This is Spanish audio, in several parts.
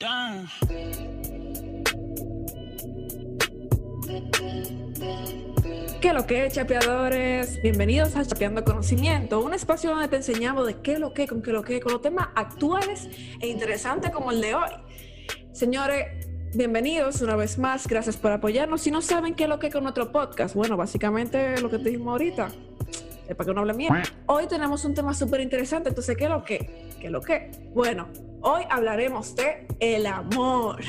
¿Qué lo que, chapeadores? Bienvenidos a Chapeando Conocimiento, un espacio donde te enseñamos de qué lo que, con qué lo que, con los temas actuales e interesantes como el de hoy. Señores, bienvenidos una vez más, gracias por apoyarnos. Si no saben qué lo que con nuestro podcast, bueno, básicamente lo que te dijimos ahorita, es para que no hable mierda. Hoy tenemos un tema súper interesante, entonces, ¿qué lo que? ¿Qué lo que? Bueno, hoy hablaremos de el amor.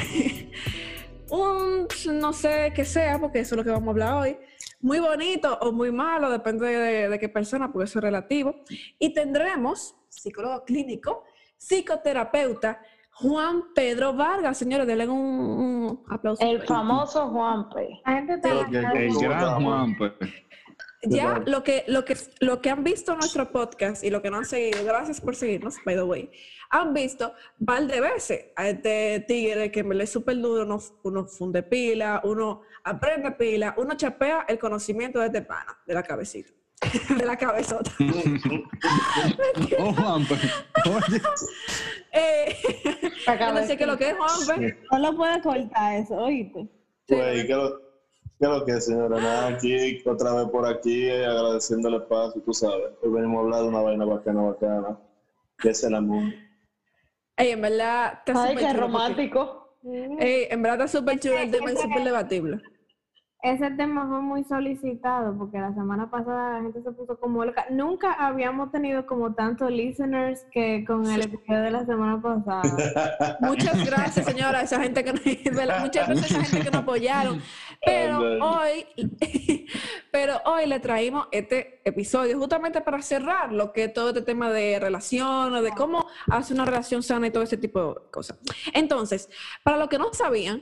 un, no sé qué sea, porque eso es lo que vamos a hablar hoy muy bonito o muy malo, depende de, qué persona, porque eso es relativo. Y tendremos psicólogo clínico, psicoterapeuta, Juan Pedro Vargas. Señores, denle un, aplauso. El famoso Juan P. El, gran Juan P ya lo que, lo, que, lo que han visto en nuestro podcast y lo que no han seguido, gracias por seguirnos, by the way, han visto par de veces a este tigre que me lee súper duro, uno, uno, funde pila, uno aprende pila, uno chapea el conocimiento de este pana, de la cabecita, de la cabezota. oh, Juanpe. eh, no sé qué lo que es Juanpe. No lo puedes cortar eso, oíste. Pues, ¿Qué es lo que, señora? Nada, aquí, otra vez por aquí, agradeciendo el espacio, tú sabes. Hoy venimos a hablar de una vaina bacana, bacana, que es el amor. Ey, en verdad, está Ay, qué romántico. Ey, en verdad está súper chulo el tema y súper debatible ese tema fue muy solicitado porque la semana pasada la gente se puso como loca. Nunca habíamos tenido como tantos listeners que con el episodio de la semana pasada. Muchas gracias, señora, esa gente que nos, muchas gracias a esa gente que nos apoyaron. Pero hoy, pero hoy le traímos este episodio justamente para cerrar lo que es todo este tema de relación, de cómo hace una relación sana y todo ese tipo de cosas. Entonces, para los que no sabían,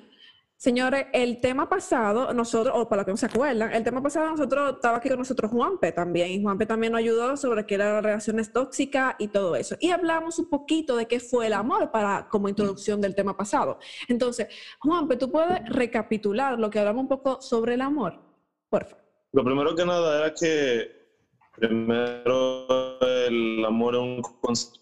Señores, el tema pasado, nosotros, o para los que no se acuerdan, el tema pasado nosotros estaba aquí con nosotros Juanpe también, y Juanpe también nos ayudó sobre qué eran las relaciones tóxicas y todo eso. Y hablamos un poquito de qué fue el amor para como introducción del tema pasado. Entonces, Juanpe, ¿tú puedes recapitular lo que hablamos un poco sobre el amor? Por favor. Lo primero que nada era que primero el amor es un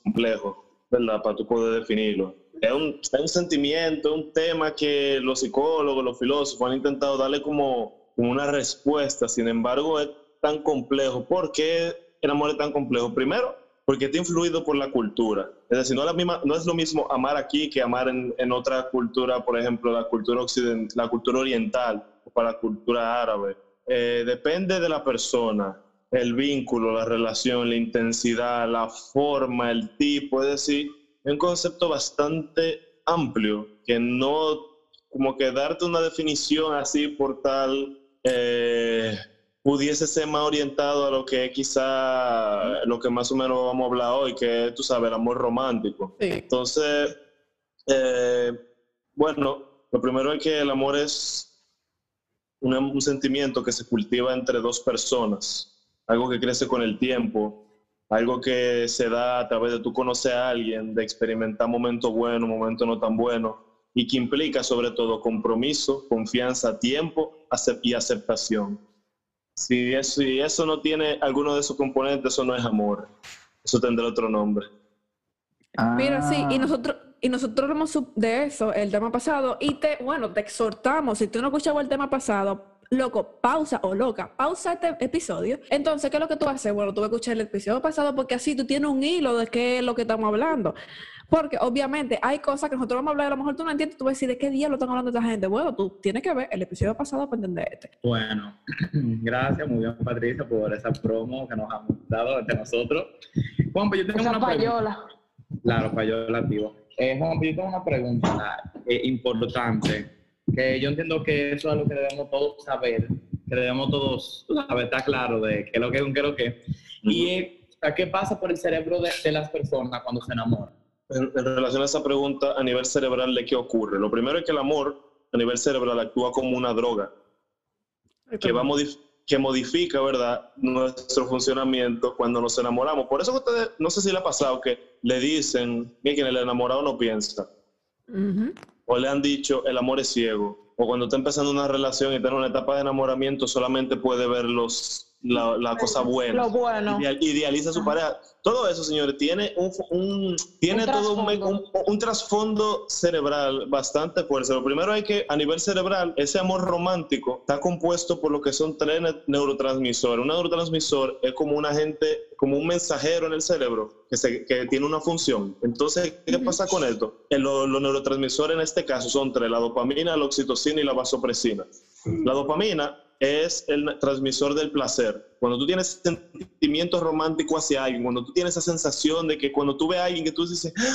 complejo, ¿verdad? Para tú poder definirlo es un, un sentimiento, un tema que los psicólogos, los filósofos han intentado darle como, una respuesta, sin embargo es tan complejo. ¿Por qué el amor es tan complejo? Primero, porque está influido por la cultura. Es decir, no es, es lo mismo amar aquí que amar en, en otra cultura, por ejemplo, la cultura, occidental, la cultura oriental o para la cultura árabe. Eh, depende de la persona, el vínculo, la relación, la intensidad, la forma, el tipo. Es decir, un concepto bastante amplio, que no, como que darte una definición así por tal, eh, pudiese ser más orientado a lo que es quizá lo que más o menos vamos a hablar hoy, que es, tú sabes, el amor romántico. Entonces, eh, bueno, lo primero es que el amor es un sentimiento que se cultiva entre dos personas, algo que crece con el tiempo, algo que se da a través de tú conocer a alguien, de experimentar momentos buenos, momentos no tan buenos, y que implica sobre todo compromiso, confianza, tiempo y aceptación. Si eso, si eso no tiene alguno de esos componentes, eso no es amor. Eso tendrá otro nombre. Mira, sí, y ah. nosotros, y nosotros hablamos de eso el tema pasado, y te, bueno, te exhortamos, si tú no escuchabas el tema pasado, loco, pausa o loca, pausa este episodio. Entonces, ¿qué es lo que tú haces? Bueno, tú vas a escuchar el episodio pasado porque así tú tienes un hilo de qué es lo que estamos hablando. Porque obviamente hay cosas que nosotros vamos a hablar, a lo mejor tú no entiendes, tú vas a decir de qué día lo están hablando esta gente. Bueno, tú tienes que ver el episodio pasado para entender este. Bueno, gracias, muy bien Patricia por esa promo que nos han dado entre nosotros. Juan, pues yo tengo una payola. Claro, payola, tío. Eh, Juan, pues yo tengo una pregunta eh, importante que yo entiendo que eso es lo que debemos todos saber, que debemos todos saber, está claro de qué es lo que es un qué es lo que Y ¿qué pasa por el cerebro de, las personas cuando se enamoran? En, relación a esa pregunta, a nivel cerebral, ¿de qué ocurre? Lo primero es que el amor, a nivel cerebral, actúa como una droga que, va que modifica, ¿verdad?, nuestro funcionamiento cuando nos enamoramos. Por eso que ustedes, no sé si le ha pasado que le dicen que el enamorado no piensa o le han dicho el amor es ciego, o cuando está empezando una relación y está en una etapa de enamoramiento solamente puede ver los, la, la cosa buena. Lo bueno. Ideal- idealiza a su pareja. Todo eso, señores, tiene un, un- tiene Un todo un, un- un trasfondo cerebral bastante fuerte. Lo primero es que a nivel cerebral, ese amor romántico está compuesto por lo que son tres ne- neurotransmisores. Un neurotransmisor es como un agente, como un mensajero en el cerebro que, se- que tiene una función. Entonces, ¿qué pasa con esto? Lo- los neurotransmisores en este caso son tres, la dopamina, la oxitocina y la vasopresina. La dopamina es el transmisor del placer. Cuando tú tienes sentimientos románticos hacia alguien, cuando tú tienes esa sensación de que cuando tú ves a alguien que tú dices, "Ah",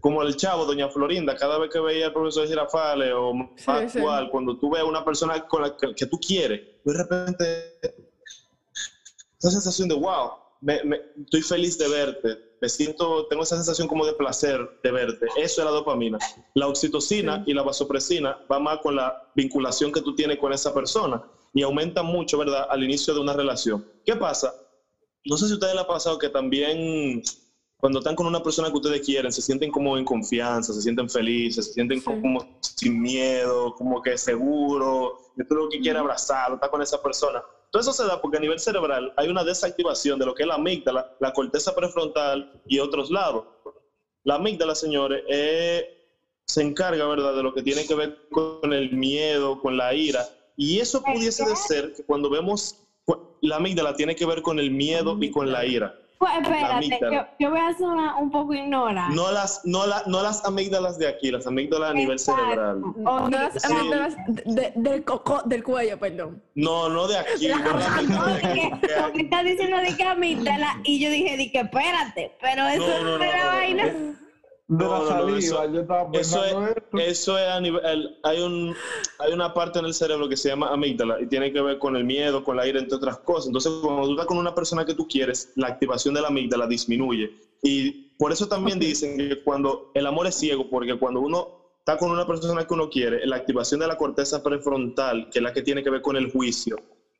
como el chavo, doña Florinda, cada vez que veía al profesor Girafales o Sí, sí. cuando tú ves a una persona con la que, que tú quieres, de repente esa sensación de wow, me- me- estoy feliz de verte, me siento, tengo esa sensación como de placer de verte. Eso es la dopamina. La oxitocina y la vasopresina va más con la vinculación que tú tienes con esa persona y aumenta mucho, ¿verdad?, al inicio de una relación. ¿Qué pasa? No sé si a ustedes les ha pasado que también cuando están con una persona que ustedes quieren, se sienten como en confianza, se sienten felices, se sienten Sí. como sin miedo, como que seguro, tú lo que quieres abrazar, estar con esa persona. Todo eso se da porque a nivel cerebral hay una desactivación de lo que es la amígdala, la corteza prefrontal y otros lados. La amígdala, señores, eh, se encarga, ¿verdad?, de lo que tiene que ver con el miedo, con la ira. Y eso pudiese ser que cuando vemos, la amígdala tiene que ver con el miedo y con la ira. Pues espérate, yo, yo voy a una- un poco ignorante. No las, no, la- no las amígdalas de aquí, las amígdalas a nivel cerebral. No las Sí. amígdalas de- del, coco, del cuello, perdón. No, no de aquí, no de aquí. Porque, porque está diciendo de que amígdala y yo dije de que espérate, pero eso No, no, es no, una no, no. vaina. De No, la no, no, saliva, eso- yo estaba Eso es, esto. eso es a nivel, el- hay, un, hay una parte en el cerebro que se llama amígdala y tiene que ver con el miedo, con la ira, entre otras cosas. Entonces, cuando tú estás con una persona que tú quieres, la activación de la amígdala disminuye. Y por eso también dicen que cuando el amor es ciego, porque cuando uno está con una persona que uno quiere, la activación de la corteza prefrontal, que es la que tiene que ver con el juicio,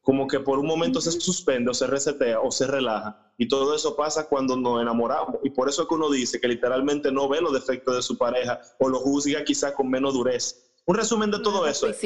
como que por un momento se suspende o se resetea o se relaja. Y todo eso pasa cuando nos enamoramos. Y por eso es que uno dice que literalmente no ve los defectos de su pareja o lo juzga quizás con menos dureza. Un resumen de todo eso. es-.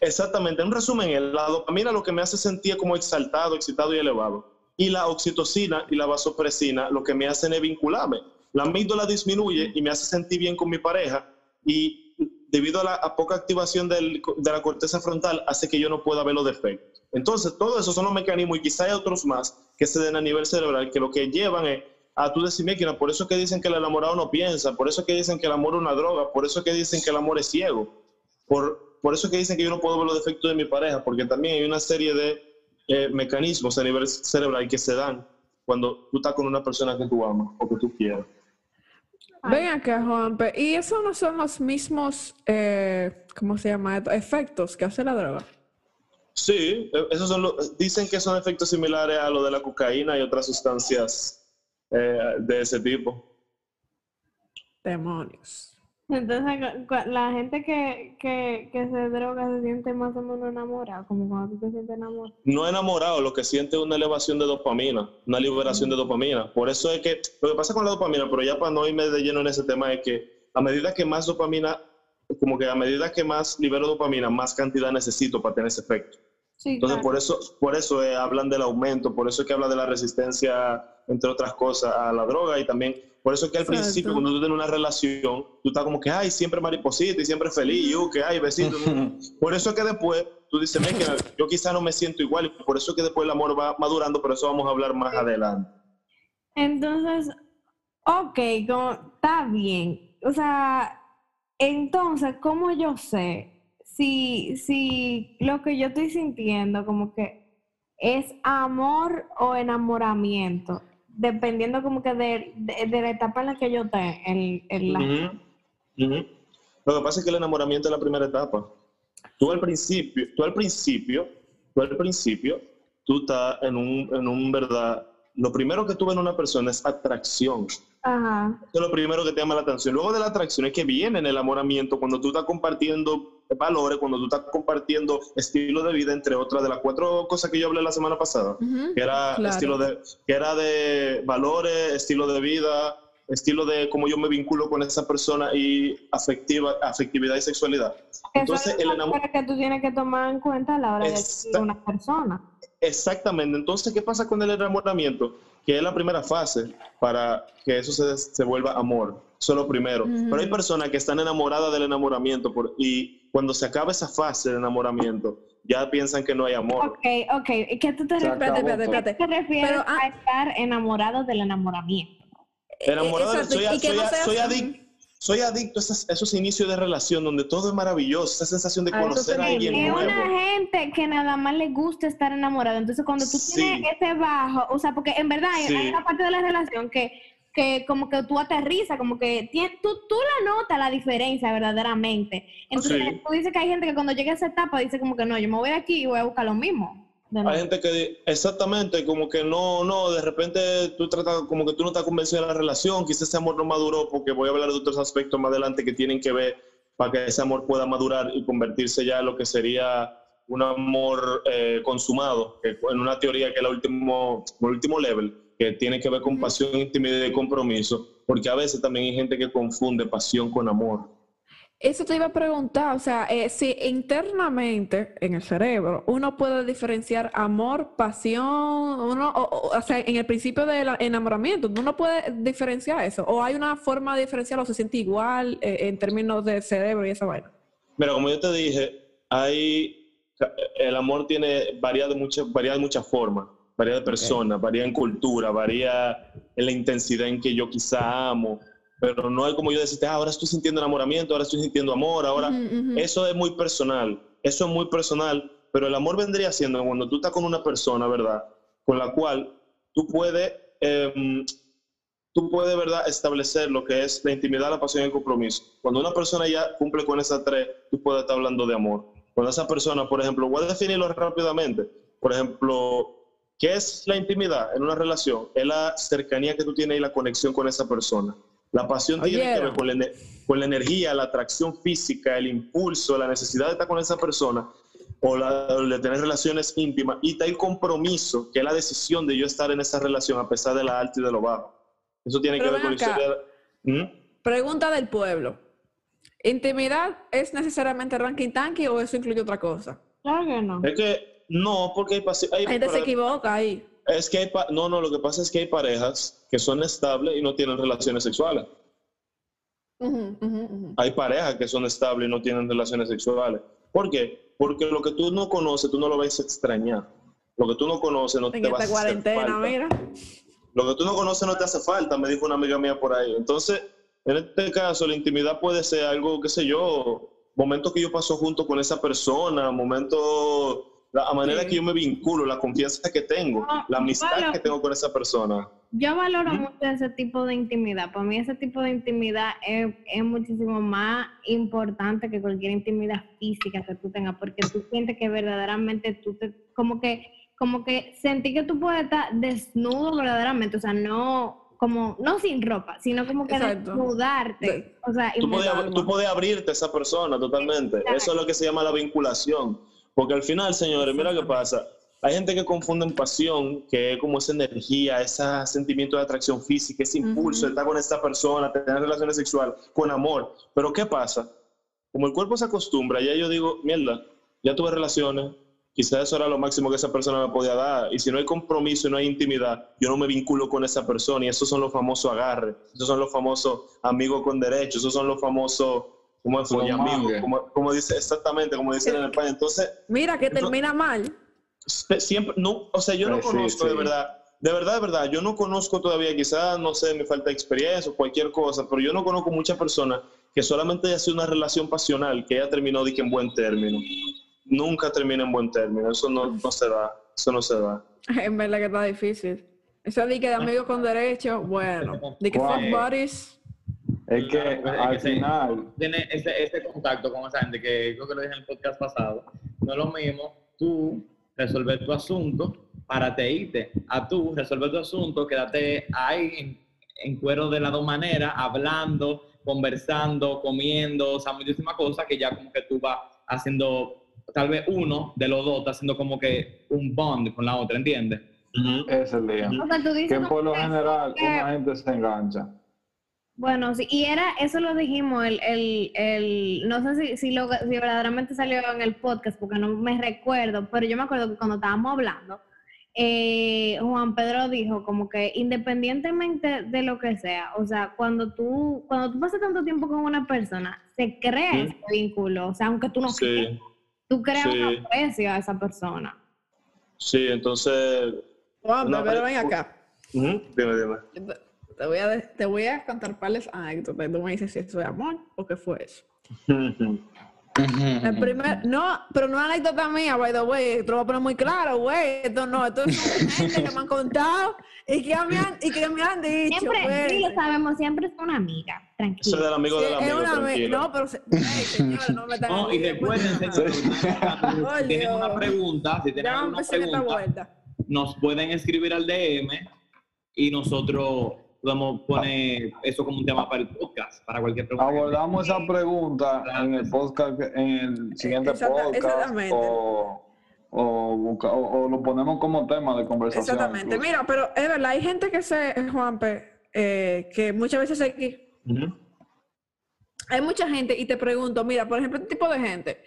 Exactamente, un resumen es la dopamina lo que me hace sentir como exaltado, excitado y elevado. Y la oxitocina y la vasopresina lo que me hacen es vincularme. La amígdala disminuye y me hace sentir bien con mi pareja y debido a la poca activación del- de la corteza frontal hace que yo no pueda ver los defectos. Entonces, todo eso son los mecanismos y quizá hay otros más que se den a nivel cerebral que lo que llevan es a tú decir, por eso es que dicen que el enamorado no piensa, por eso es que dicen que el amor es una droga, por eso es que dicen que el amor es ciego. Por, por eso es que dicen que yo no puedo ver los defectos de mi pareja, porque también hay una serie de eh, mecanismos a nivel cerebral que se dan cuando tú estás con una persona que tú amas o que tú quieres. Ven acá, Juanpe. ¿Y esos no son los mismos, eh, ¿cómo se llama? Efectos que hace la droga. Sí, eh, esos son los, dicen que son efectos similares a lo de la cocaína y otras sustancias eh, de ese tipo. Demonios. Entonces, la gente que, que, que se droga se siente más o menos enamorada, como cuando tú te sientes enamorado. No enamorado, lo que siente es una elevación de dopamina, una liberación de dopamina. Por eso es que lo que pasa con la dopamina, pero ya para no irme de lleno en ese tema, es que a medida que más dopamina, como que a medida que más libero dopamina, más cantidad necesito para tener ese efecto. Sí, Entonces, claro. por eso, por eso eh, hablan del aumento, por eso es que habla de la resistencia, entre otras cosas, a la droga y también, por eso es que al Exacto. principio, cuando tú tienes una relación, tú estás como que, ay, siempre mariposita y siempre feliz, yo, que ay, besito. por eso es que después tú dices, "Ven, que yo quizá no me siento igual y por eso es que después el amor va madurando, pero eso vamos a hablar más adelante. Entonces, ok, como, está bien. O sea, entonces, ¿cómo yo sé si, si lo que yo estoy sintiendo como que es amor o enamoramiento? Dependiendo como que de, de- de la etapa en la que yo esté. En, en la... Ujú. Lo que pasa es que el enamoramiento es la primera etapa. Tú al principio, tú al principio, tú al principio, tú estás en un, en un verdad, lo primero que tú ves en una persona es atracción. Ajá. Eso es lo primero que te llama la atención. Luego de la atracción es que viene el enamoramiento cuando tú estás compartiendo valores, cuando tú estás compartiendo estilo de vida, entre otras de las cuatro cosas que yo hablé la semana pasada que era Claro. estilo de que era de valores, estilo de vida, estilo de cómo yo me vinculo con esa persona y afectiva, afectividad y sexualidad. Entonces Eso es el una enamor cosa que tú tienes que tomar en cuenta a la hora de Esta- elegir una persona. exactamente. Entonces, ¿qué pasa con el enamoramiento? Que es la primera fase para que eso se, se vuelva amor. Eso es lo primero. Pero hay personas que están enamoradas del enamoramiento por- y cuando se acaba esa fase de enamoramiento, ya piensan que no hay amor. Ok, ok. ¿Y ¿Qué tú te refieres? Espérate, acabó espérate, todo. espérate. te refieres Pero, ah- a estar enamorado del enamoramiento? Enamorado, Exacto, soy, soy- no seas- soy adicto. Soy adicto a esos, a esos inicios de relación donde todo es maravilloso, esa sensación de conocer a alguien. Es nuevo. una gente que nada más le gusta estar enamorado. Entonces, cuando tú Sí. tienes ese bajo, o sea, porque en verdad Sí. hay una parte de la relación que, que como que tú aterrizas, como que tien- tú, tú la notas la diferencia verdaderamente. Entonces, Sí. tú dices que hay gente que cuando llega a esa etapa dice como que no, yo me voy de aquí y voy a buscar lo mismo. Hay gente que exactamente como que no, no, de repente tú tratas como que tú no estás convencido de la relación, quizás ese amor no maduró porque voy a hablar de otros aspectos más adelante que tienen que ver para que ese amor pueda madurar y convertirse ya en lo que sería un amor eh, consumado, que en una teoría que es la último, el último level, que tiene que ver con pasión, intimidad y compromiso, porque a veces también hay gente que confunde pasión con amor. Eso te iba a preguntar, o sea, eh, si internamente en el cerebro uno puede diferenciar amor, pasión, uno, o, o- o sea, en el principio del enamoramiento, uno puede diferenciar eso, o hay una forma de diferenciarlo, se siente igual eh, en términos de cerebro y esa vaina. Mira, como yo te dije, hay, el amor tiene, varía de muchas, varía de muchas formas, varía de personas, varía en cultura, varía en la intensidad en que yo quizá amo, pero no es como yo decirte, ah, ahora estoy sintiendo enamoramiento, ahora estoy sintiendo amor, ahora... Eso es muy personal, eso es muy personal, pero el amor vendría siendo cuando tú estás con una persona, ¿verdad? Con la cual tú puedes, em, tú puedes, ¿verdad? Establecer lo que es la intimidad, la pasión y el compromiso. Cuando una persona ya cumple con esas tres, tú puedes estar hablando de amor. Cuando esa persona, por ejemplo, voy a definirlo rápidamente. Por ejemplo, ¿qué es la intimidad en una relación? Es la cercanía que tú tienes y la conexión con esa persona. La pasión tiene que ver con la, ener- con la energía, la atracción física, el impulso, la necesidad de estar con esa persona o, la, de tener relaciones íntimas y está el compromiso, que es la decisión de yo estar en esa relación a pesar de la alta y de lo bajo. Eso tiene Pero que ver con la. ¿Mm? Pregunta del pueblo. ¿Intimidad es necesariamente ranking tanky o eso incluye otra cosa? Claro que no. Es que no, porque hay, hay- La gente se equivoca ahí. es que hay pa- no, no, lo que pasa es que hay parejas que son estables y no tienen relaciones sexuales. Hay parejas que son estables y no tienen relaciones sexuales. ¿Por qué? Porque lo que tú no conoces, tú no lo vas a extrañar. Lo que tú no conoces no En te va a hacer cuarentena, mira. Lo que tú no conoces no te hace falta, me dijo una amiga mía por ahí. Entonces, en este caso, la intimidad puede ser algo, qué sé yo, momentos que yo paso junto con esa persona, momentos, la manera Sí. que yo me vinculo, la confianza que tengo, No, la amistad que tengo con esa persona. Yo valoro mucho ese tipo de intimidad. Para mí ese tipo de intimidad es, es muchísimo más importante que cualquier intimidad física que tú tengas, porque tú sientes que verdaderamente tú te, como que, como que sentí que tú puedes estar desnudo verdaderamente, o sea, no como, no sin ropa, sino como que Exacto. desnudarte. O sea, Tú puedes abrirte a esa persona totalmente. Exacto. Eso es lo que se llama la vinculación. Porque al final, señores, mira qué pasa. Hay gente que confunde pasión, que es como esa energía, ese sentimiento de atracción física, ese impulso de estar con esta persona, tener relaciones sexuales, con amor. Pero ¿qué pasa? Como el cuerpo se acostumbra, ya yo digo, mierda, ya tuve relaciones, quizás eso era lo máximo que esa persona me podía dar. Y si no hay compromiso y no hay intimidad, yo no me vinculo con esa persona. Y esos son los famosos agarres, esos son los famosos amigos con derechos, esos son los famosos, como como, como dice, exactamente, como dicen en España. Entonces, Mira que termina mal. siempre, no, o sea, yo no Eh, sí, conozco de sí. verdad, de verdad, de verdad, yo no conozco todavía, quizás, no sé, me falta experiencia o cualquier cosa, pero yo no conozco muchas personas que solamente haya sido una relación pasional, que haya terminado de que en buen término. Nunca termina en buen término, eso no, no se da, eso no se da. En verdad que está difícil. Eso de que de amigos con derecho, bueno. De que fuck buddies. Es que Es que al final, Tiene ese, ese contacto con esa gente que creo que lo dije en el podcast pasado. No es lo mismo tú resolver tu asunto para te irte a tú resolver tu asunto, quédate ahí en, en cuero de las dos maneras, hablando, conversando, comiendo, o sea, muchísimas cosas que ya como que tú vas haciendo, tal vez uno de los dos está haciendo como que un bond con la otra, ¿entiendes? es el día. Que por lo general una gente se engancha. Bueno, sí, y era, eso lo dijimos, el, el, el no sé si, si, lo, si verdaderamente salió en el podcast, porque no me recuerdo, pero yo me acuerdo que cuando estábamos hablando, eh, Juan Pedro dijo como que independientemente de lo que sea, o sea, cuando tú, cuando tú pasas tanto tiempo con una persona, se crea Sí. ese vínculo, o sea, aunque tú no quieras, Sí, tú creas Sí. un aprecio a esa persona. sí, entonces. Juan, pero ven acá. ujú, Dime, dime. Te, voy a, te voy a contar cuáles anécdotas. Tú me dices si eso es amor o qué fue eso. El primer, no, pero no es anécdota mía, by the way. Te lo voy a poner muy claro, güey. Esto no, esto es gente que me han contado y que me han, y que me han dicho. Siempre, güey. sí lo sabemos, siempre es una amiga, Soy tranquila. del amigo Sí, del es amigo, una vez- tranquilo. No, pero se, Ey, señores, no me No, y pues, recuerden, si tienen una pregunta, si tienen alguna empecé en esta pregunta, vuelta. nos pueden escribir al DM y nosotros podemos poner eso como un tema para el podcast, para cualquier pregunta. Abordamos esa pregunta en el podcast, en el siguiente Exacta- podcast, exactamente. o, o, busca- o- o lo ponemos como tema de conversación. Exactamente. incluso. Mira, pero es verdad, hay gente que se, Juanpe, eh, que muchas veces se, Ujú. hay mucha gente y te pregunto, mira, por ejemplo, este tipo de gente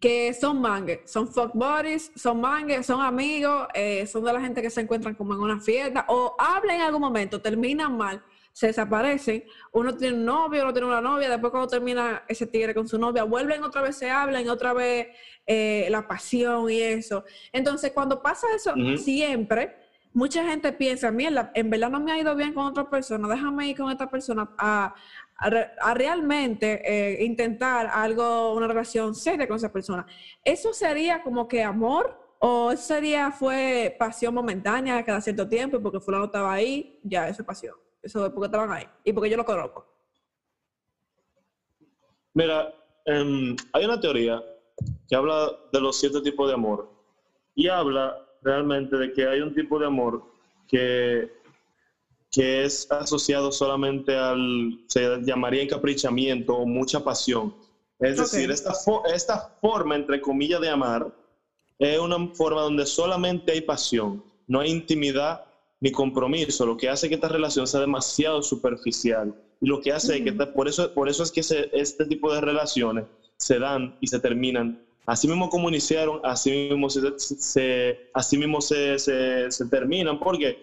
que son mangues, son fuck buddies, son mangues, son amigos, eh, son de la gente que se encuentran como en una fiesta o hablan en algún momento, terminan mal, se desaparecen, uno tiene un novio, uno tiene una novia, después cuando termina ese tigre con su novia, vuelven otra vez, se hablan, otra vez eh, la pasión y eso. Entonces, cuando pasa eso siempre, mucha gente piensa, mierda, en verdad no me ha ido bien con otra persona, déjame ir con esta persona a, a re- a realmente eh, intentar algo, una relación seria con esa persona. ¿Eso sería como que amor? ¿O eso sería, fue pasión momentánea cada cierto tiempo porque fulano estaba ahí? Ya, eso es pasión. Eso es porque estaban ahí y porque yo lo conozco. Mira, em, hay una teoría que habla de los siete tipos de amor y habla realmente de que hay un tipo de amor que, que es asociado solamente al, se llamaría encaprichamiento o mucha pasión. Es Ok. decir, esta, fo- esta forma, entre comillas, de amar es una forma donde solamente hay pasión, no hay intimidad ni compromiso, lo que hace que esta relación sea demasiado superficial. Y lo que hace que esta- por eso, por eso es que se- este tipo de relaciones se dan y se terminan. Así mismo como iniciaron, así mismo se, se- así mismo se, se- se terminan. ¿Por qué?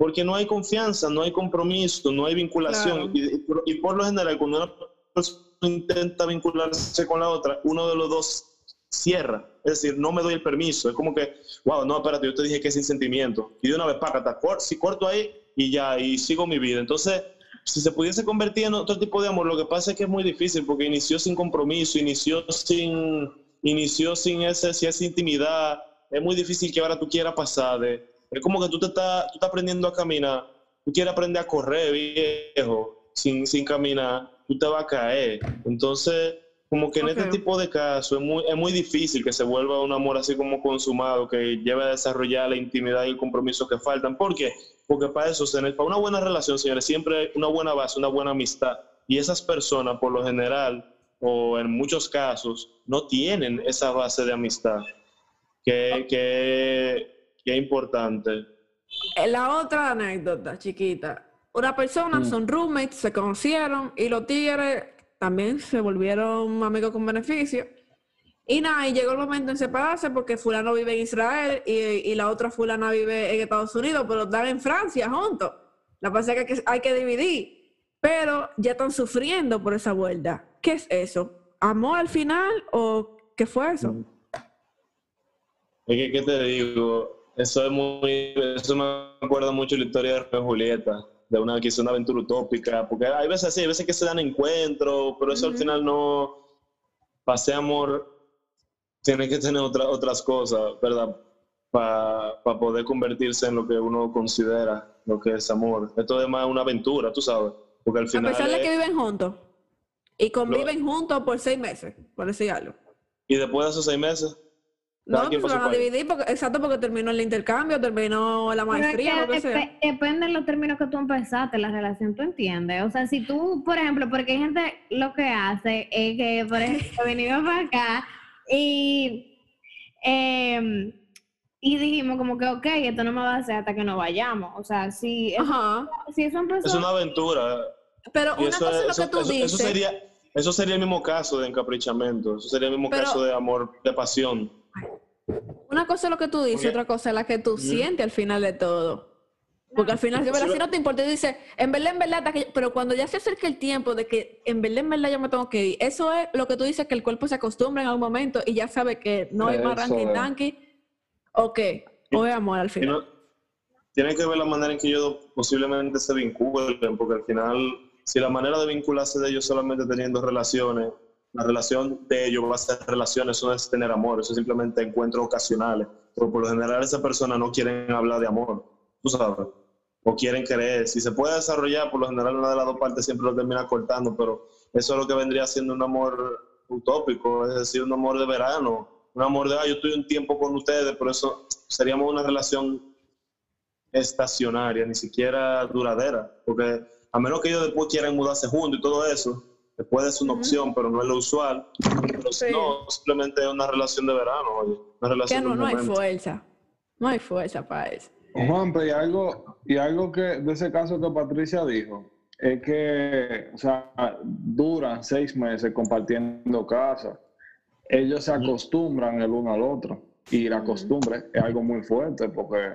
Porque no hay confianza, no hay compromiso, no hay vinculación. Claro. Y, y por, y por lo general, cuando una persona intenta vincularse con la otra, uno de los dos cierra. Es decir, no me doy el permiso. Es como que, wow, no, espérate, yo te dije que es sin sentimiento. Y de una vez, págata, si corto ahí y ya, y sigo mi vida. Entonces, si se pudiese convertir en otro tipo de amor, lo que pasa es que es muy difícil porque inició sin compromiso, inició sin, inició sin, ese, sin esa intimidad. Es muy difícil que ahora tú quieras pasar de... Es como que tú te estás, tú estás aprendiendo a caminar, tú quieres aprender a correr, viejo, sin, sin caminar, tú te vas a caer. Entonces, como que en este tipo de casos es muy, es muy difícil que se vuelva un amor así como consumado, que lleve a desarrollar la intimidad y el compromiso que faltan. ¿Por qué? Porque para eso, para una buena relación, señores, siempre hay una buena base, una buena amistad. Y esas personas, por lo general, o en muchos casos, no tienen esa base de amistad, que, que, importante. Eh, La otra anécdota, chiquita. Una persona, Mm. son roommates, se conocieron y los tigres también se volvieron amigos con beneficio. Y nada, y llegó el momento en separarse porque fulano vive en Israel y, y la otra fulana vive en Estados Unidos, pero están en Francia juntos. La pasa es que hay que- hay que dividir, pero ya están sufriendo por esa vuelta. ¿Qué es eso? ¿Amor al final o qué fue eso? Es que, ¿qué te digo? Eso es muy, eso me acuerda mucho la historia de Romeo y Julieta, de una que hizo una aventura utópica, porque hay veces así, hay veces que se dan encuentros, pero eso al final no, pase amor, tiene que tener otra- otras cosas, ¿verdad? Para poder convertirse en lo que uno considera lo que es amor. Esto es más una aventura, tú sabes, porque al A final... pesar de es- que viven juntos y conviven juntos por seis meses, por decir algo. Y después de esos seis meses, No, para su van a dividir, porque, exacto, porque terminó el intercambio, terminó la maestría, lo que sea. depende de los términos que tú empezaste la relación, ¿tú entiendes? O sea, si tú, por ejemplo, porque hay gente lo que hace es que, por ejemplo, venimos para acá y, em, y dijimos como que, ok, esto no me va a hacer hasta que nos vayamos. O sea, si, eso- Ajá. si eso empezó... Es una aventura. Pero Y una eso, cosa es lo eso- que tú eso- dices. eso sería, eso sería el mismo caso de encaprichamiento. Eso sería el mismo Pero- caso de amor, de pasión. Una cosa es lo que tú dices, otra cosa es la que tú sientes al final de todo. Porque al final, si, Sí, si no te importa, y dices, en verdad, en verdad, que- pero cuando ya se acerca el tiempo de que en verdad, en verdad yo me tengo que ir, eso es lo que tú dices, que el cuerpo se acostumbra en algún momento y ya sabe que no hay más ranking tanky, o qué, o es amor al final. tiene que ver la manera en que ellos posiblemente se vinculen, porque al final, si la manera de vincularse de ellos solamente teniendo relaciones, la relación de ellos va a ser relaciones, eso no es tener amor, eso es simplemente encuentros ocasionales. Pero por lo general esas personas no quieren hablar de amor, tú sabes, o quieren creer. Si se puede desarrollar, por lo general una de las dos partes siempre lo termina cortando, pero eso es lo que vendría siendo un amor utópico, es decir, un amor de verano, un amor de, ah, yo estoy un tiempo con ustedes, pero eso seríamos una relación estacionaria, ni siquiera duradera, porque a menos que ellos después quieran mudarse juntos y todo eso, después es una opción, pero no es lo usual. Pero Sí. no, simplemente es una relación de verano, oye, una Que relación no, de un no hay fuerza. No hay fuerza para eso. Juan, pero y algo, y algo que de ese caso que Patricia dijo, es que, o sea, duran seis meses compartiendo casa. Ellos se acostumbran el uno al otro. Y la costumbre es algo muy fuerte porque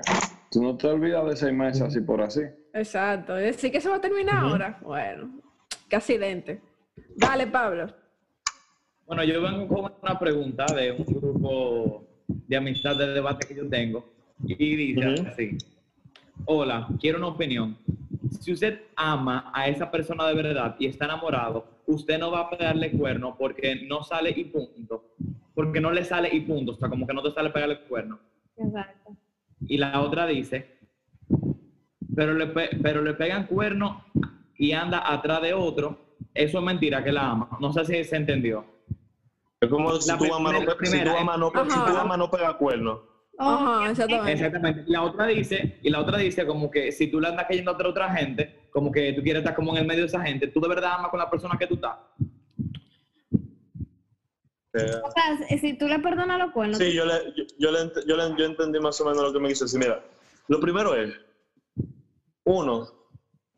tú no te olvidas de seis meses así por así. Exacto. ¿Sí que se va a terminar ahora? Bueno, qué accidente. Dale, Pablo. Bueno, yo vengo con una pregunta de un grupo de amistad de debate que yo tengo y dice Ujú. así, hola, quiero una opinión. Si usted ama a esa persona de verdad y está enamorado, usted no va a pegarle cuerno porque no sale y punto. Porque no le sale y punto, o sea, como que no te sale pegarle cuerno. Exacto. Y la otra dice, pero le, pe- pero le pegan cuerno y anda atrás de otro, eso es mentira que la ama. No sé si se entendió. Es como si La tu amas no, si tu no, si tu pega cuernos. Ajá, exactamente. Exactamente. Y la otra dice, y la otra dice como que si tú le andas cayendo a otra gente, como que tú quieres estar como en el medio de esa gente, tú de verdad amas con la persona que tú estás. Eh, O sea, si- tú le perdonas los cuernos, Sí, yo, le, yo, yo le ent- yo, le- yo entendí más o menos lo que me quiso decir. Mira, lo primero es, uno,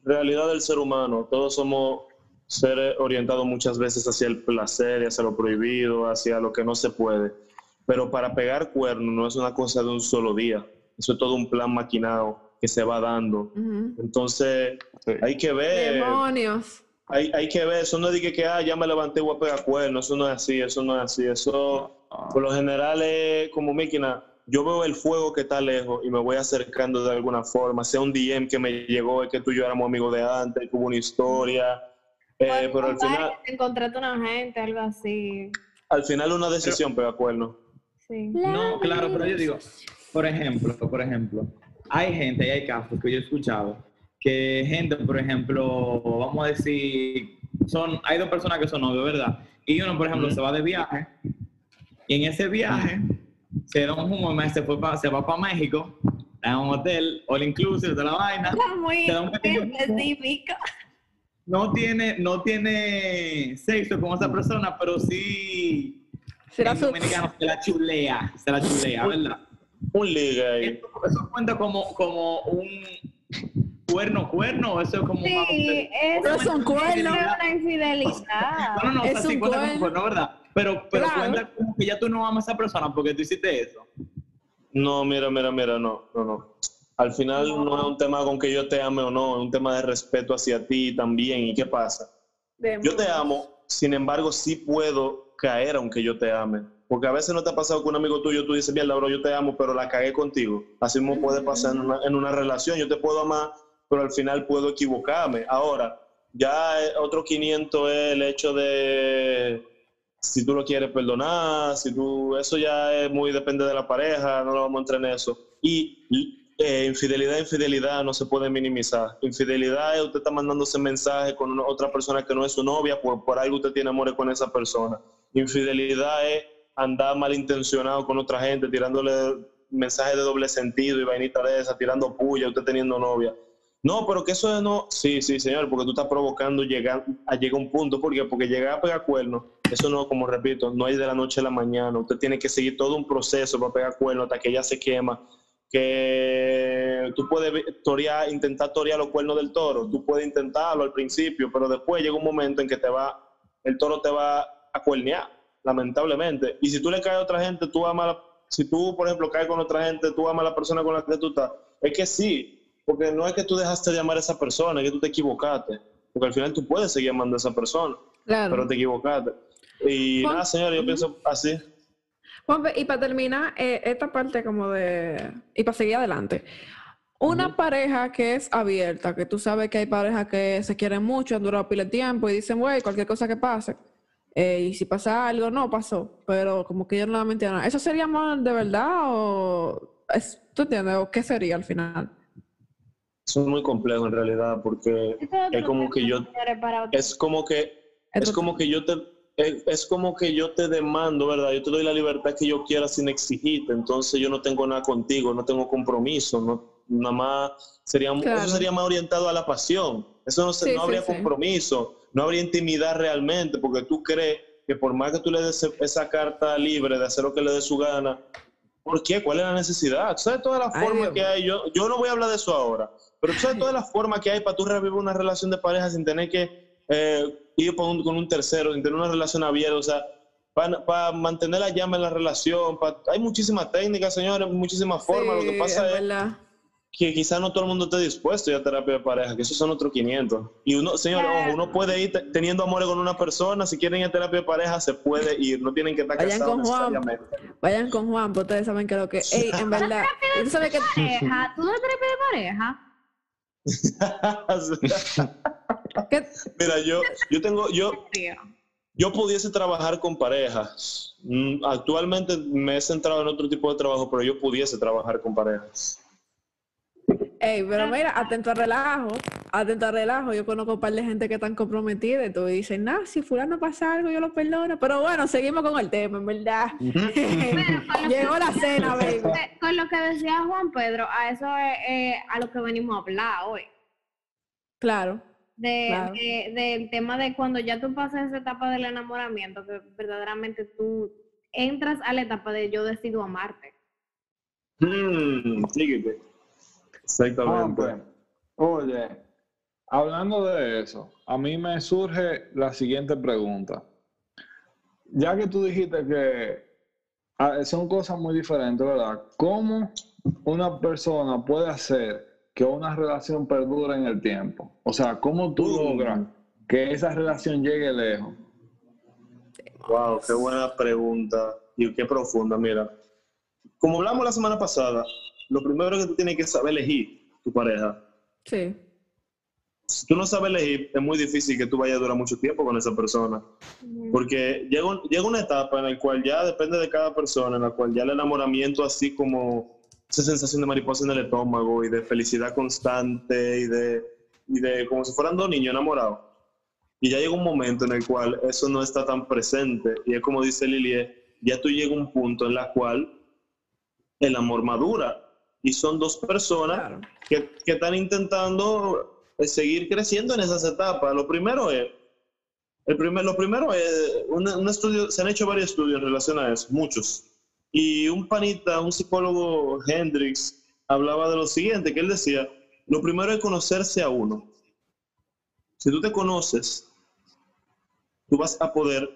realidad del ser humano. Todos somos seres orientados muchas veces hacia el placer y hacia lo prohibido, hacia lo que no se puede. Pero para pegar cuernos no es una cosa de un solo día. Eso es todo un plan maquinado que se va dando. Entonces, Sí. hay que ver Demonios. hay, hay que ver, eso no es de que, que, ah, ya me levanté y voy a pegar cuernos, eso no es así, eso no es así, eso por lo general es como máquina, yo veo el fuego que está lejos y me voy acercando de alguna forma, sea un DM que me llegó, es que tú y yo éramos amigos de antes, que hubo una historia, eh, pero al final, encontraste una gente, algo así. al final una decisión pega cuernos. Sí. No, claro, pero yo digo, por ejemplo, por ejemplo, hay gente y hay casos que yo he escuchado que gente, por ejemplo, vamos a decir, son, hay dos personas que son novios, ¿verdad? Y uno, por ejemplo, se va de viaje y en ese viaje se da un humo y se, fue pa- se va para México, está en un hotel, all inclusive, de la vaina, Está muy Te da un pequeño- específico. No tiene, no tiene sexo con esa persona, pero sí Será su... dominicano se la chulea, se la chulea, ¿verdad? Un liga ahí. ¿Eso, eso cuenta como, como un cuerno, cuerno, eso es como Sí, más- eso es un cuerno. es una infidelidad. No, no, no, o sea, Es sí un cuenta como cuerno. cuerno, ¿verdad? Pero, pero Claro. cuenta como que ya tú no amas a esa persona porque tú hiciste eso. No, mira, mira, mira, no, no, no. Al final no. es un tema con que yo te ame o no, es un tema de respeto hacia ti también. ¿Y qué pasa? Yo te amo, sin embargo, sí puedo caer aunque yo te ame. Porque a veces no te ha pasado con un amigo tuyo, tú dices, mierda, bro, yo te amo, pero la cagué contigo. Así mismo puede pasar en una, en una relación. Yo te puedo amar, pero al final puedo equivocarme. Ahora, ya eh, otro 500 es el hecho de si tú lo quieres perdonar, si tú, eso ya es muy depende de la pareja, no lo vamos a entrar en eso. Y eh, infidelidad, infidelidad no se puede minimizar. Infidelidad es usted está mandándose mensaje con otra persona que no es su novia, por, por algo usted tiene amores con esa persona. Infidelidad es andar malintencionado con otra gente, tirándole mensajes de doble sentido y vainita de esa, tirando puya, usted teniendo novia. No, pero que eso es no. Sí, sí, señor, porque tú estás provocando llegar a llegar a un punto. Porque llegar a pegar cuernos, eso no, como repito, no hay de la noche a la mañana. Usted tiene que seguir todo un proceso para pegar cuernos hasta que ella se quema. Que tú puedes torear, intentar torear los cuernos del toro, tú puedes intentarlo al principio, pero después llega un momento en que te va, el toro te va a cuernear, lamentablemente. Y si tú le caes a otra gente, tú amas, la- si tú, por ejemplo, caes con otra gente, tú amas a la persona con la que tú estás, es que sí, porque no es que tú dejaste de amar a esa persona, es que tú te equivocaste, porque al final tú puedes seguir amando a esa persona, Claro. pero te equivocaste. Y Juan- nada, señor, yo pienso así. Y para terminar eh, esta parte como de... Y para seguir adelante. Una pareja que es abierta, que tú sabes que hay parejas que se quieren mucho, han durado pila de tiempo y dicen, güey, cualquier cosa que pase. eh, y si pasa algo, no pasó. Pero como que ellos no la mentían. ¿Eso sería amor de verdad o... Es, ¿Tú entiendes? ¿O qué sería al final? Eso es muy complejo en realidad, porque es es como que yo, es como que, es como que yo te, es, como que yo te demando, ¿verdad? Yo te doy la libertad que yo quiera sin exigirte, entonces yo no tengo nada contigo, no tengo compromiso, no, nada más sería, Claro. eso sería más orientado a la pasión, eso no, Sí, no habría sí. compromiso, no habría intimidad realmente, porque tú crees que por más que tú le des esa carta libre de hacer lo que le dé su gana, ¿por qué? ¿Cuál es la necesidad? ¿Tú ¿Sabes todas las formas que hay? Yo, yo no voy a hablar de eso ahora, pero tú sabes todas las formas que hay para tú revivir una relación de pareja sin tener que eh, ir un- con un tercero, sin tener una relación abierta, o sea, para mantener la llama en la relación. pa- hay muchísimas técnicas, señores, muchísimas formas. Lo que pasa es verdad. que quizás no todo el mundo esté dispuesto ya a terapia de pareja, que esos son otros 500. Y uno, señores, ojo, uno puede ir te- teniendo amores con una persona, si quieren ir a terapia de pareja, se puede ir, no tienen que estar Vayan casados con Juan. necesariamente. Vayan con Juan, porque ustedes saben que lo que... Ey, en verdad. tú sabes que... pareja, ¿tú no terapia de pareja? Mira, yo, yo tengo, yo, yo pudiese trabajar con parejas. Mm, Actualmente me he centrado en otro tipo de trabajo, pero yo pudiese trabajar con parejas. Ey, pero mira, atento al relajo, atento al relajo. Yo conozco un par de gente que están comprometida y tú dices, no, si fulano pasa algo, yo lo perdono. Pero bueno, seguimos con el tema, en verdad. Llegó la cena, baby. Con lo que decía Juan Pedro, a eso es eh, a lo que venimos a hablar hoy. Claro. De, Claro. de- del tema de cuando ya tú pasas esa etapa del enamoramiento, que verdaderamente tú entras a la etapa de yo decido amarte. Mm, síguete. Exactamente. Juanpe, oye, hablando de eso, a mí me surge la siguiente pregunta. Ya que tú dijiste que ah, son cosas muy diferentes, ¿verdad? ¿Cómo una persona puede hacer que una relación perdure en el tiempo? O sea, ¿cómo tú logras que esa relación llegue lejos? Wow, qué buena pregunta y qué profunda, mira. Como hablamos la semana pasada, lo primero que tú tienes que saber elegir tu pareja. Sí. Si tú no sabes elegir, es muy difícil que tú vayas a durar mucho tiempo con esa persona. Porque llega, un- llega una etapa en la cual ya depende de cada persona, en la cual ya el enamoramiento, así como esa sensación de mariposa en el estómago y de felicidad constante y de, y de como si fueran dos niños enamorados. Y ya llega un momento en el cual eso no está tan presente. Y es como dice Lilie, ya tú llegas a un punto en la cual el amor madura. Y son dos personas Claro. que, que están intentando eh, seguir creciendo en esas etapas. Lo primero es, el primer, lo primero es, un, un estudio, se han hecho varios estudios en relación a eso, muchos. Y un panita, un psicólogo, Hendrix, hablaba de lo siguiente, que él decía, lo primero es conocerse a uno. Si tú te conoces, tú vas a poder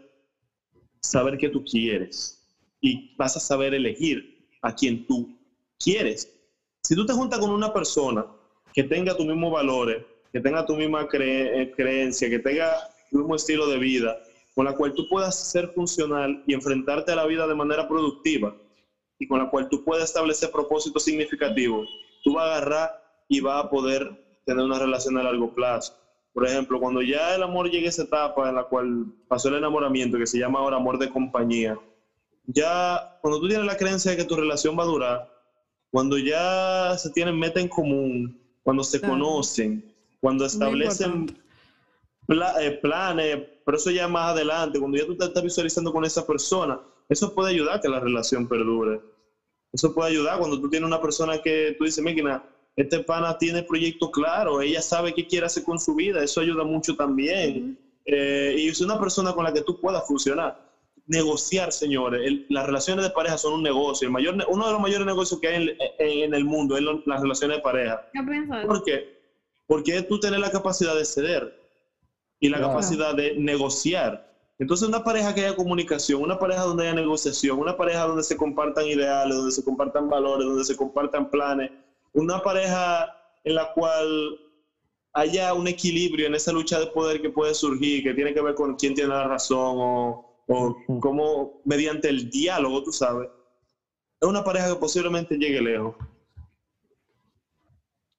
saber qué tú quieres y vas a saber elegir a quien tú quieres. Si tú te juntas con una persona que tenga tus mismos valores, que tenga tu misma cre- eh, creencia, que tenga tu mismo estilo de vida, con la cual tú puedas ser funcional y enfrentarte a la vida de manera productiva y con la cual tú puedas establecer propósitos significativos, tú vas a agarrar y vas a poder tener una relación a largo plazo. Por ejemplo, cuando ya el amor llegue a esa etapa en la cual pasó el enamoramiento, que se llama ahora amor de compañía, ya cuando tú tienes la creencia de que tu relación va a durar, cuando ya se tienen meta en común, cuando se Claro. conocen, cuando establecen. Pla- eh, planes, pero eso ya más adelante, cuando ya tú te estás visualizando con esa persona, eso puede ayudar a que la relación perdure. Eso puede ayudar cuando tú tienes una persona que tú dices, mira, este pana tiene proyecto claro, ella sabe qué quiere hacer con su vida, eso ayuda mucho también. Eh, y es una persona con la que tú puedas funcionar. negociar, señores. El- las relaciones de pareja son un negocio. El mayor, uno de los mayores negocios que hay en, en- en el mundo es lo- las relaciones de pareja. ¿Por qué? Porque tú tener la capacidad de ceder y la Claro. capacidad de negociar. Entonces, una pareja que haya comunicación, una pareja donde haya negociación, una pareja donde se compartan ideales, donde se compartan valores, donde se compartan planes, una pareja en la cual haya un equilibrio en esa lucha de poder que puede surgir, que tiene que ver con quién tiene la razón o, o cómo mediante el diálogo, tú sabes, es una pareja que posiblemente llegue lejos.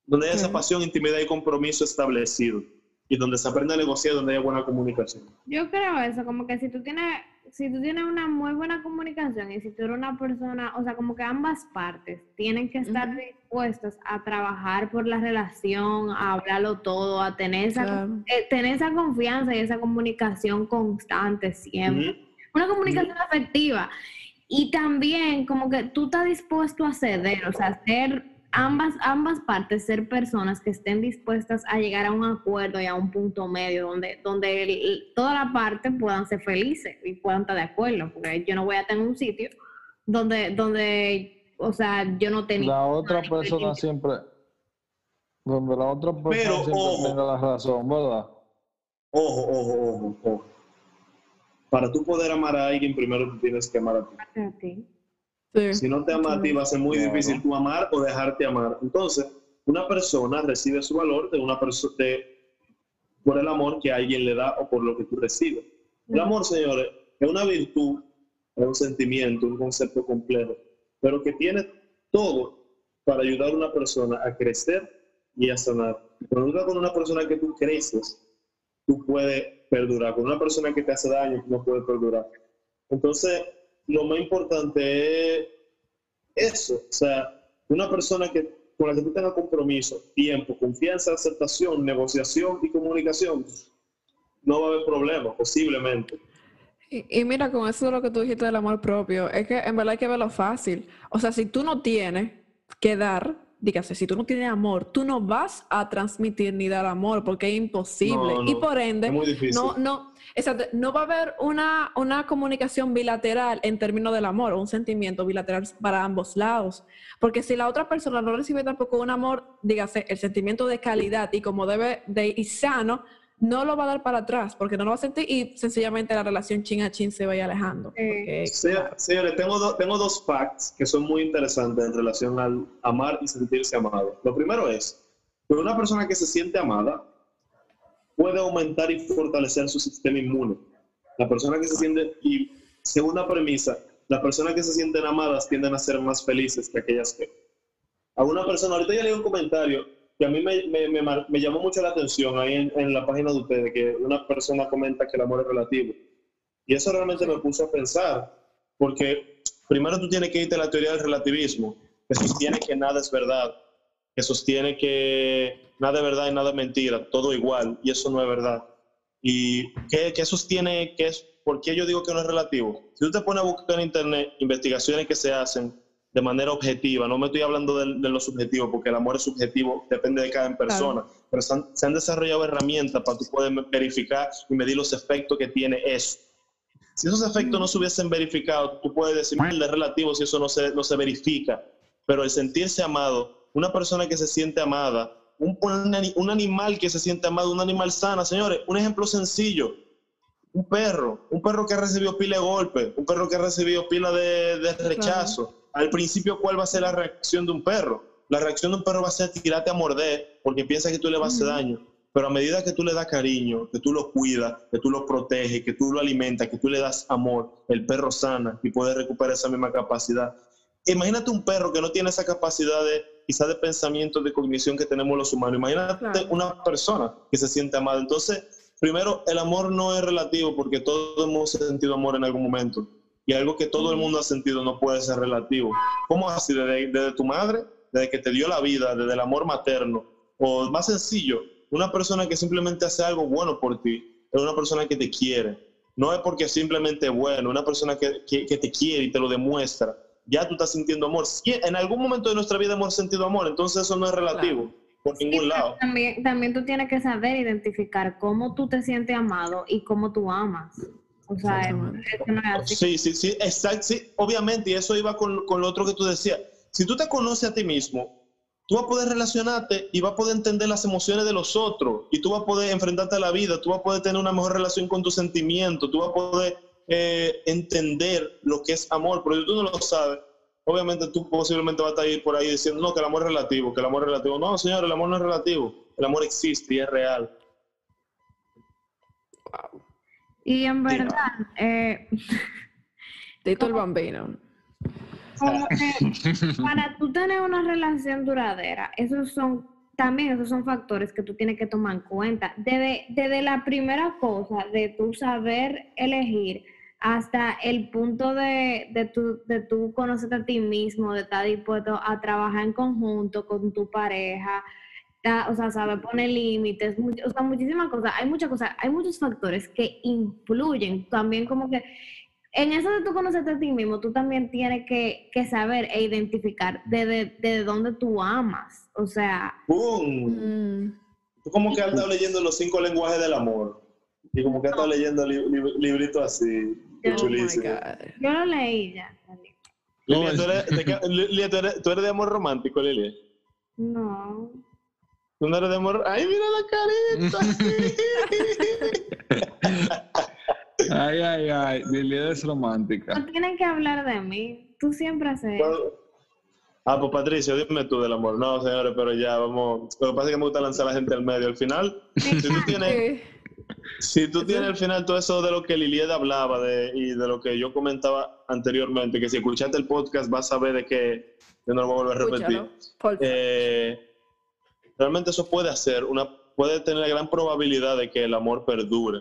Donde haya esa pasión, intimidad y compromiso establecido. Y donde se aprenda a negociar, donde haya buena comunicación. Yo creo eso, como que si tú tienes, si tú tienes una muy buena comunicación y si tú eres una persona, o sea, como que ambas partes tienen que estar Ujú. dispuestas a trabajar por la relación, a hablarlo todo, a tener esa, Claro. eh, tener esa confianza y esa comunicación constante siempre. Una comunicación afectiva. Y también como que tú estás dispuesto a ceder, o sea, ser ambas, ambas partes, ser personas que estén dispuestas a llegar a un acuerdo y a un punto medio donde, donde el- toda la parte puedan ser felices y puedan estar de acuerdo, porque yo no voy a tener un sitio donde, donde o sea, yo no tenía... La otra persona siempre, donde la otra persona Pero, siempre ojo. tenga la razón, ¿verdad? Ojo, ojo, ojo, ojo. Para tú poder amar a alguien, primero tú tienes que amar a ti. a ti. Sí. Si no te ama a ti, va a ser muy Claro. difícil tú amar o dejarte amar. Entonces, una persona recibe su valor de una persona por el amor que alguien le da o por lo que tú recibes. El amor, señores, es una virtud, es un sentimiento, un concepto complejo, pero que tiene todo para ayudar a una persona a crecer y a sanar. Tú estás con una persona que tú creces, tú puedes perdurar. Con una persona que te hace daño, tú no puedes perdurar. Entonces, lo más importante es eso. O sea, una persona que, con la que tú tengas compromiso, tiempo, confianza, aceptación, negociación y comunicación, no va a haber problema, posiblemente. Y, y mira, con eso de lo que tú dijiste del amor propio, es que en verdad hay que verlo fácil. O sea, si tú no tienes que dar, dígase, si tú no tienes amor, tú no vas a transmitir ni dar amor porque es imposible. No, Y por ende, es muy difícil. no, no, exacto, no va a haber una, una comunicación bilateral en términos del amor, o un sentimiento bilateral para ambos lados. Porque si la otra persona no recibe tampoco un amor, dígase, el sentimiento de calidad y como debe de y sano, no lo va a dar para atrás porque no lo va a sentir y sencillamente la relación chin a chin se vaya alejando. porque, Se- claro. Señores, tengo, do- tengo dos facts que son muy interesantes en relación al amar y sentirse amado. Lo primero es que una persona que se siente amada puede aumentar y fortalecer su sistema inmune. La persona que se siente, y segunda premisa, las personas que se sienten amadas tienden a ser más felices que aquellas que... A una persona, ahorita ya leí un comentario que a mí me, me- me me llamó mucho la atención ahí en, en la página de ustedes, que una persona comenta que el amor es relativo. Y eso realmente me puso a pensar, porque primero tú tienes que irte a la teoría del relativismo, que sostiene que nada es verdad, que sostiene que nada es verdad y nada es mentira, todo igual, y eso no es verdad. ¿Y qué, qué sostiene que es? ¿Por qué yo digo que no es relativo? Si tú te pones a buscar en internet investigaciones que se hacen de manera objetiva, no me estoy hablando de, de lo subjetivo, porque el amor es subjetivo, depende de cada persona, pero se han, se han desarrollado herramientas para tú poder verificar y medir los efectos que tiene eso. Si esos efectos no se hubiesen verificado, tú puedes decir, "Mira, es relativo si eso no se, no se verifica. Pero el sentirse amado, una persona que se siente amada, un, un ani- un animal que se siente amado, un animal sana, señores, un ejemplo sencillo, un perro, un perro que ha recibido pila de golpe, un perro que ha recibido pila de, de rechazo. Al principio, ¿cuál va a ser la reacción de un perro? La reacción de un perro va a ser tirarte a morder porque piensa que tú le vas a hacer daño. Pero a medida que tú le das cariño, que tú lo cuidas, que tú lo proteges, que tú lo alimentas, que tú le das amor, el perro sana y puede recuperar esa misma capacidad. Imagínate un perro que no tiene esa capacidad de quizá de pensamiento, de cognición que tenemos los humanos. Imagínate Claro. una persona que se siente amada. Entonces, primero, el amor no es relativo porque todos hemos sentido amor en algún momento. Y algo que todo el mundo ha sentido no puede ser relativo. ¿Cómo así? Desde, desde tu madre, desde que te dio la vida, desde el amor materno. O más sencillo, una persona que simplemente hace algo bueno por ti, es una persona que te quiere. No es porque simplemente es bueno, una persona que, que, que te quiere y te lo demuestra. Ya tú estás sintiendo amor. Si en algún momento de nuestra vida hemos sentido amor, entonces eso no es relativo por Sí, ningún pero lado. También, también tú tienes que saber identificar cómo tú te sientes amado y cómo tú amas. O sea, Exactamente. eso no es así. Sí, sí, sí, exacto, sí, obviamente, y eso iba con, con lo otro que tú decías. Si tú te conoces a ti mismo, tú vas a poder relacionarte y vas a poder entender las emociones de los otros, y tú vas a poder enfrentarte a la vida, tú vas a poder tener una mejor relación con tus sentimientos, tú vas a poder eh, entender lo que es amor, pero si tú no lo sabes, obviamente tú posiblemente vas a ir por ahí diciendo, no, que el amor es relativo, que el amor es relativo. No, señor, el amor no es relativo, el amor existe y es real. Y en verdad, eh, Tito el bambino. como que para tú tener una relación duradera, esos son también esos son factores que tú tienes que tomar en cuenta. Desde, desde la primera cosa, de tú saber elegir, hasta el punto de, de, tú, de tú conocerte a ti mismo, de estar dispuesto a trabajar en conjunto con tu pareja, o sea, saber poner límites, much- o sea, muchísimas cosas. Hay muchas cosas, hay muchos factores que influyen también como que en eso de tú conocerte a ti mismo, tú también tienes que, que saber e identificar desde de, dónde tú amas. O sea, ¡Bum! Mm. Tú como que has estado leyendo los cinco lenguajes del amor. Y como que has estado leyendo li- li- libritos así. Oh chulísimo. my God. yo lo leí ya. Lilia, ¿tú eres, de Lilia, ¿tú eres- tú eres de amor romántico, Lilia? No. ¿Tú no eres de amor? ¡Ay, mira la carita! Ay, ay, ay. Lili es romántica. No tienen que hablar de mí. Tú siempre haces eso. ah, pues Patricio, dime tú del amor. No, señores, pero ya, vamos. Lo que pasa es que me gusta lanzar a la gente al medio. Al final, si tú tienes, si tú tienes al final todo eso de lo que Lilieda hablaba de, y de lo que yo comentaba anteriormente, que si escuchaste el podcast vas a ver de que yo no lo voy a volver a repetir. Escúchalo, por favor. Eh, realmente eso puede hacer, una, puede tener la gran probabilidad de que el amor perdure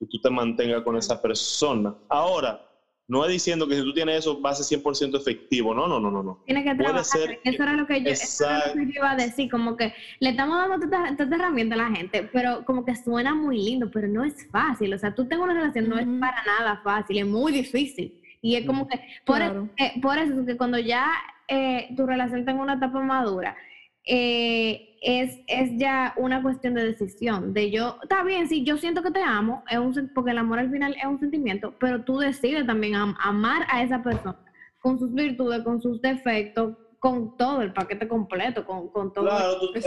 y tú te mantengas con esa persona. Ahora, no es diciendo que si tú tienes eso va a ser 100% efectivo, no, no, no, no, no. Tienes que trabajar. ser eso era lo que yo, eso era lo que yo iba a decir. Como que le estamos dando esta herramienta a la gente, pero como que suena muy lindo, pero no es fácil. O sea, tú tengas una relación no es para nada fácil, es muy difícil. Y es como que, por, Claro. eh, por eso es que cuando ya eh, tu relación tenga una etapa madura, eh, es, es ya una cuestión de decisión, de yo, está bien, sí, yo siento que te amo, es un, porque el amor al final es un sentimiento, pero tú decides también am- amar a esa persona, con sus virtudes, con sus defectos, con todo el paquete completo, con, con todo. Claro, tú- eh,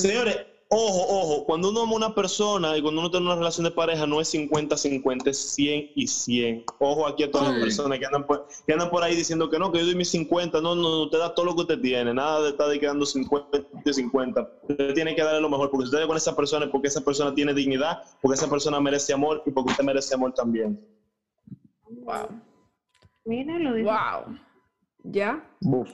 señores, ojo, ojo, cuando uno ama a una persona y cuando uno tiene una relación de pareja no es 50-50, es 100 y 100. Ojo aquí a todas las personas que andan, por, que andan por ahí diciendo que no, que yo doy mis 50, no, no, no, usted da todo lo que usted tiene, nada de estar ahí quedando 50 y 50. Usted tiene que darle lo mejor, porque si usted está con esa persona es porque esa persona tiene dignidad, porque esa persona merece amor y porque usted merece amor también. Wow. Mira, lo dijo. Wow. ¿Ya? Buf.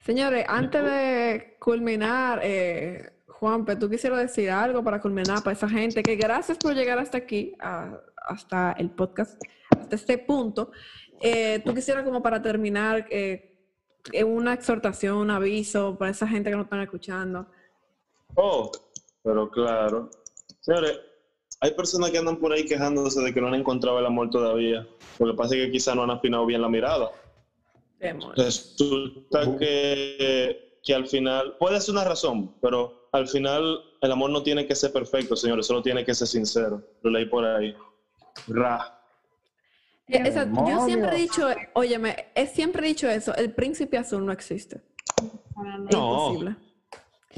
Señores, antes de culminar, eh, Juanpe, ¿tú quisieras decir algo para culminar para esa gente? Que gracias por llegar hasta aquí, a- hasta el podcast, hasta este punto. Eh, ¿Tú quisieras como para terminar eh, eh, una exhortación, un aviso para esa gente que nos están escuchando? Oh, pero claro. Señores, hay personas que andan por ahí quejándose de que no han encontrado el amor todavía. Lo que pasa es que quizá no han afinado bien la mirada. Resulta que, que al final, puede ser una razón, pero al final el amor no tiene que ser perfecto, señores, solo tiene que ser sincero. Lo leí por ahí. Ra. Eh, esa- yo siempre he dicho, óyeme, he siempre dicho eso, el príncipe azul no existe. Es No. imposible.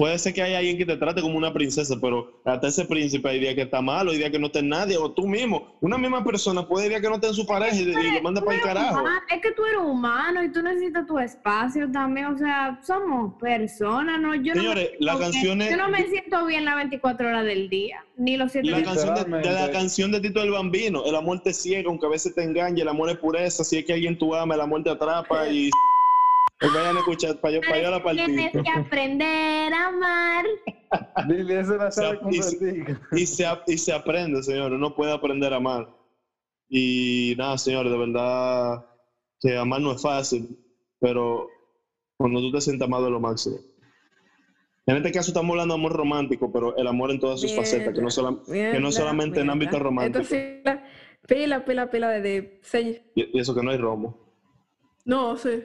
Puede ser que haya alguien que te trate como una princesa, pero hasta ese príncipe hay días que está malo, hay días que no está en nadie, o tú mismo. Una misma persona puede días que no esté en su pareja y, y lo manda para el carajo. Es que tú eres humano y tú necesitas tu espacio también, o sea, somos personas, ¿no? Yo no me Señores, siento la bien- canción es- Yo no me siento bien las 24 horas del día, ni los 7 La días. canción de, de la canción de Tito el Bambino, el amor te ciega, aunque a veces te engañe, el amor es pureza, si es que alguien tú amas, el amor te atrapa y pues vayan a escuchar para yo, para yo la Tienes partida. que aprender a amar. Lili es una Se sabe ap- y se-. Y se, y se aprende, señor, uno puede aprender a amar. Y nada, señor, de verdad que amar no es fácil, pero cuando tú te sientas amado es lo máximo. En este caso estamos hablando de amor romántico, pero el amor en todas sus facetas, que no, sola- que no solamente en ámbito romántico. Esto sí, la- pila, pila, pila de... de se- Y, y eso que no hay romo. no, sí.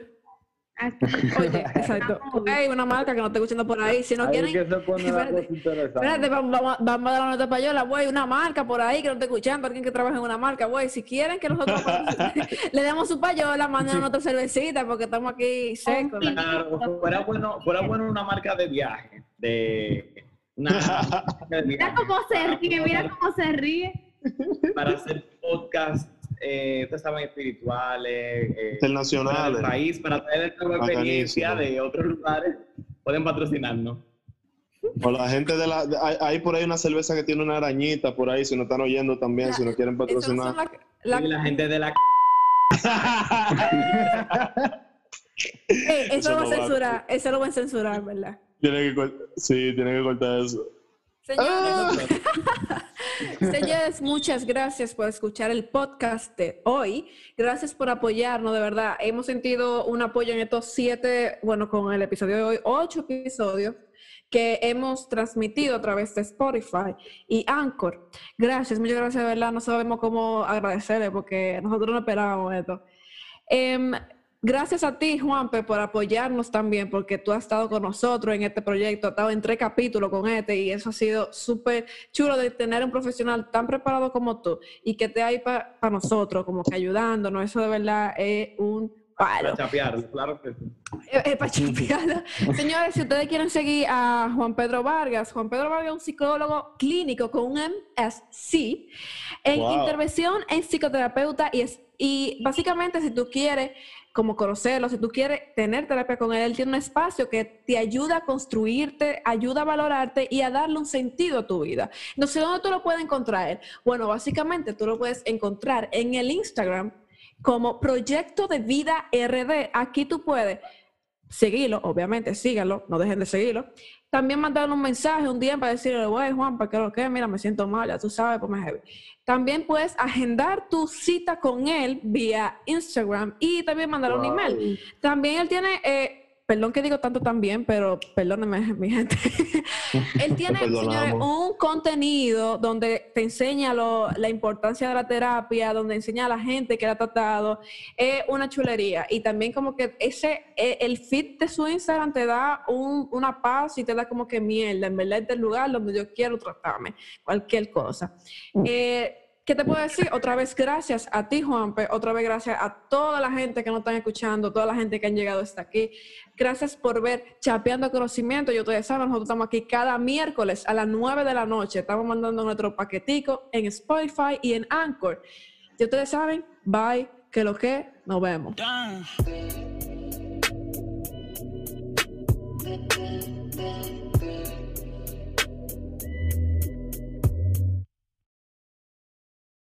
Oye, exacto. Hay una marca que no estoy escuchando por ahí. Si no Ahí quieren. que se pone la Espérate. Espérate, vamos, vamos, vamos a dar la nota payola, güey. Una marca por ahí que no esté escuchando, alguien que trabaje en una marca, güey. Si quieren que nosotros le demos su payola, manden otra cervecita porque estamos aquí secos. Claro, fuera bueno, fuera bueno una marca de viaje, de una marca de Mira cómo se ríe, mira cómo se ríe. para hacer podcast, eh, ustedes saben, espirituales, eh, Internacionales. del país, para traer esta experiencia de otros lugares, pueden patrocinarnos. O la gente de la. de- hay, hay por ahí una cerveza que tiene una arañita por ahí, si nos están oyendo también, si nos quieren patrocinar. la- la- Y la gente de la Ey, eso, Eso lo no a va. censurar, eso lo van a censurar, ¿verdad? tiene que sí, tiene que cortar eso. Señores, señores, muchas gracias por escuchar el podcast de hoy. Gracias por apoyarnos, de verdad. Hemos sentido un apoyo en estos siete, bueno, con el episodio de hoy, ocho episodios que hemos transmitido a través de Spotify y Anchor. Gracias, muchas gracias, de verdad. No sabemos cómo agradecerle porque nosotros no esperábamos esto. Em, gracias a ti, Juanpe, por apoyarnos también, porque tú has estado con nosotros en este proyecto, has estado en tres capítulos con este y eso ha sido súper chulo de tener un profesional tan preparado como tú y que esté ahí para nosotros, como que ayudándonos. Eso de verdad es un palo. para chapear, claro que sí. Eh, eh, para chapearlo. Señores, si ustedes quieren seguir a Juan Pedro Vargas, Juan Pedro Vargas es un psicólogo clínico con un MSc en Wow. intervención en psicoterapeuta y, es, y básicamente si tú quieres como conocerlo, si tú quieres tener terapia con él, él tiene un espacio que te ayuda a construirte, ayuda a valorarte y a darle un sentido a tu vida. Sé dónde tú lo puedes encontrar. Bueno, básicamente tú lo puedes encontrar en el Instagram como Proyecto de Vida RD. Aquí tú puedes seguirlo, obviamente, síganlo, no dejen de seguirlo. También mandarle un mensaje un día para decirle, güey, Juan, ¿para qué lo que? Mira, me siento mal, ya tú sabes, pues me heavy. También puedes agendar tu cita con él vía Instagram y también mandarle un email. También él tiene, eh, perdón que digo tanto también, pero perdónenme, mi gente. él tiene, señores, un contenido donde te enseña lo- la importancia de la terapia, donde enseña a la gente que la ha tratado. Es una chulería. Y también como que ese, eh, el feed de su Instagram te da un- una paz y te da como que mierda. En verdad es el lugar donde yo quiero tratarme. Cualquier cosa. Eh, ¿Qué te puedo decir? Otra vez gracias a ti, Juanpe. Otra vez gracias a toda la gente que nos están escuchando, toda la gente que han llegado hasta aquí. Gracias por ver Chapeando Conocimiento. Y ustedes saben, nosotros estamos aquí cada miércoles a las 9 de la noche. Estamos mandando nuestro paquetico en Spotify y en Anchor. Y ustedes saben, bye, que lo que, nos vemos.